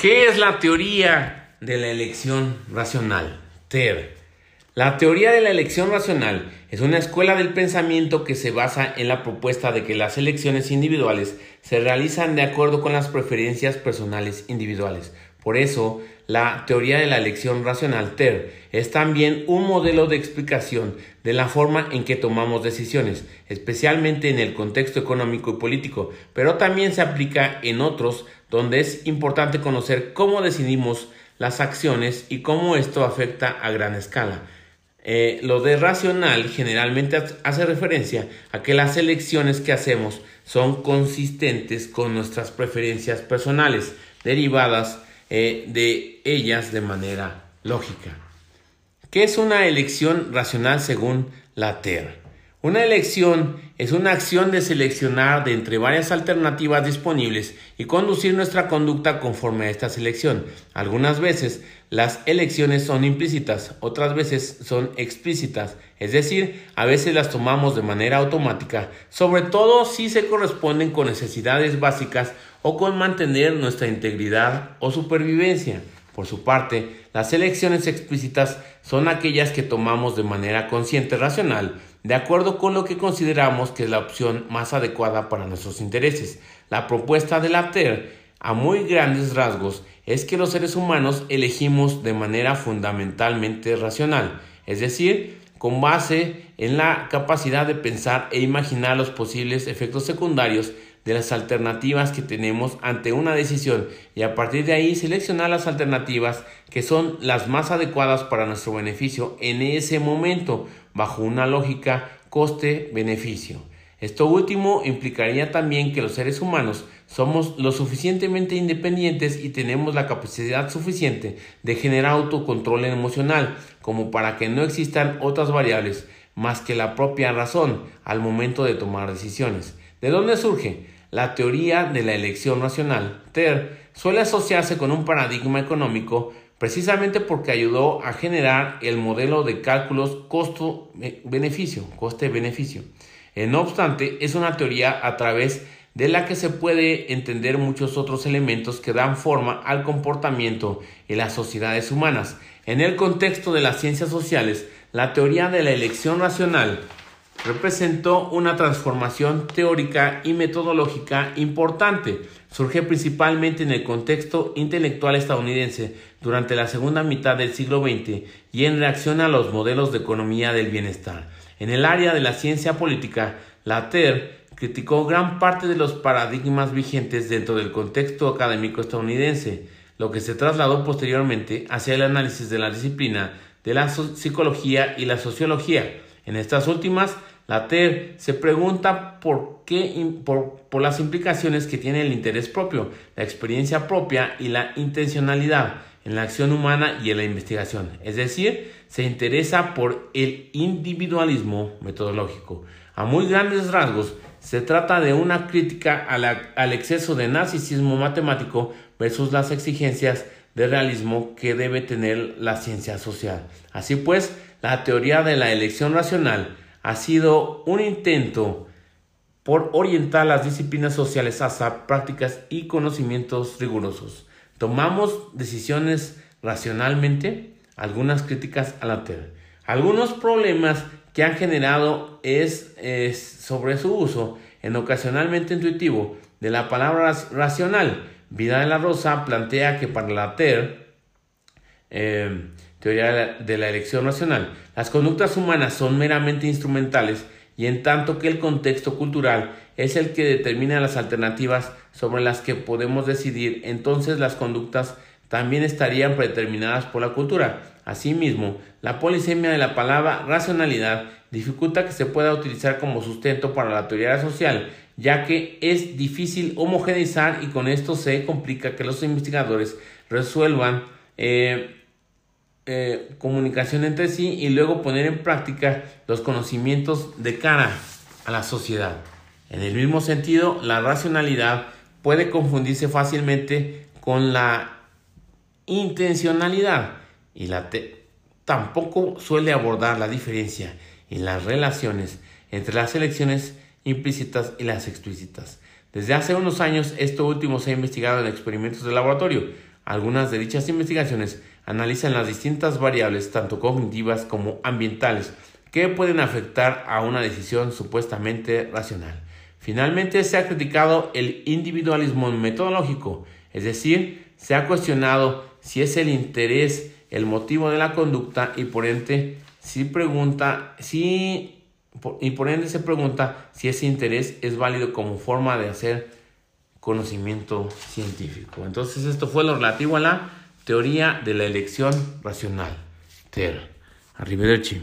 ¿Qué es la teoría de la elección racional? TER. La teoría de la elección racional es una escuela del pensamiento que se basa en la propuesta de que las elecciones individuales se realizan de acuerdo con las preferencias personales individuales. Por eso, la teoría de la elección racional TER es también un modelo de explicación de la forma en que tomamos decisiones, especialmente en el contexto económico y político, pero también se aplica en otros donde es importante conocer cómo decidimos las acciones y cómo esto afecta a gran escala. Eh, lo de racional generalmente hace referencia a que las elecciones que hacemos son consistentes con nuestras preferencias personales, derivadas eh, de ellas de manera lógica. ¿Qué es una elección racional según la TER? Una elección es una acción de seleccionar de entre varias alternativas disponibles y conducir nuestra conducta conforme a esta selección. Algunas veces las elecciones son implícitas, otras veces son explícitas, es decir, a veces las tomamos de manera automática, sobre todo si se corresponden con necesidades básicas o con mantener nuestra integridad o supervivencia. Por su parte, las elecciones explícitas son aquellas que tomamos de manera consciente racional, de acuerdo con lo que consideramos que es la opción más adecuada para nuestros intereses. La propuesta de la TER, a muy grandes rasgos, es que los seres humanos elegimos de manera fundamentalmente racional, es decir, con base en la capacidad de pensar e imaginar los posibles efectos secundarios de las alternativas que tenemos ante una decisión y a partir de ahí seleccionar las alternativas que son las más adecuadas para nuestro beneficio en ese momento bajo una lógica coste-beneficio. Esto último implicaría también que los seres humanos somos lo suficientemente independientes y tenemos la capacidad suficiente de generar autocontrol emocional como para que no existan otras variables más que la propia razón al momento de tomar decisiones. ¿De dónde surge? La teoría de la elección racional, TER, suele asociarse con un paradigma económico precisamente porque ayudó a generar el modelo de cálculos costo-beneficio, coste-beneficio. No obstante, es una teoría a través de la que se puede entender muchos otros elementos que dan forma al comportamiento en las sociedades humanas. En el contexto de las ciencias sociales, la teoría de la elección racional representó una transformación teórica y metodológica importante. Surge principalmente en el contexto intelectual estadounidense durante la segunda mitad del siglo XX y en reacción a los modelos de economía del bienestar. En el área de la ciencia política, la TER criticó gran parte de los paradigmas vigentes dentro del contexto académico estadounidense, lo que se trasladó posteriormente hacia el análisis de la disciplina de la psicología y la sociología. En estas últimas, la TER se pregunta por qué, por, las implicaciones que tiene el interés propio, la experiencia propia y la intencionalidad en la acción humana y en la investigación. Es decir, se interesa por el individualismo metodológico. A muy grandes rasgos, se trata de una crítica al exceso de narcisismo matemático versus las exigencias de realismo que debe tener la ciencia social. Así pues, la teoría de la elección racional ha sido un intento por orientar las disciplinas sociales hacia prácticas y conocimientos rigurosos. Tomamos decisiones racionalmente, algunas críticas a la TER. Algunos problemas que han generado es, sobre su uso en ocasionalmente intuitivo de la palabra racional. Vida de la Rosa plantea que para la TER, eh, teoría de la elección racional, las conductas humanas son meramente instrumentales y en tanto que el contexto cultural es el que determina las alternativas sobre las que podemos decidir, entonces las conductas también estarían predeterminadas por la cultura. Asimismo, la polisemia de la palabra racionalidad dificulta que se pueda utilizar como sustento para la teoría social, ya que es difícil homogeneizar y con esto se complica que los investigadores resuelvan eh, eh, comunicación entre sí y luego poner en práctica los conocimientos de cara a la sociedad. En el mismo sentido, la racionalidad puede confundirse fácilmente con la intencionalidad y la tampoco suele abordar la diferencia en las relaciones entre las elecciones implícitas y las explícitas. Desde hace unos años esto último se ha investigado en experimentos de laboratorio. algunas de dichas investigaciones analizan las distintas variables, tanto cognitivas como ambientales, que pueden afectar a una decisión supuestamente racional. Finalmente, se ha criticado el individualismo metodológico, es decir, se ha cuestionado si es el interés el motivo de la conducta y por ende, si pregunta, si, y por ende se pregunta si ese interés es válido como forma de hacer conocimiento científico. Entonces, esto fue lo relativo a la teoría de la elección racional. Ter. Arrivederci.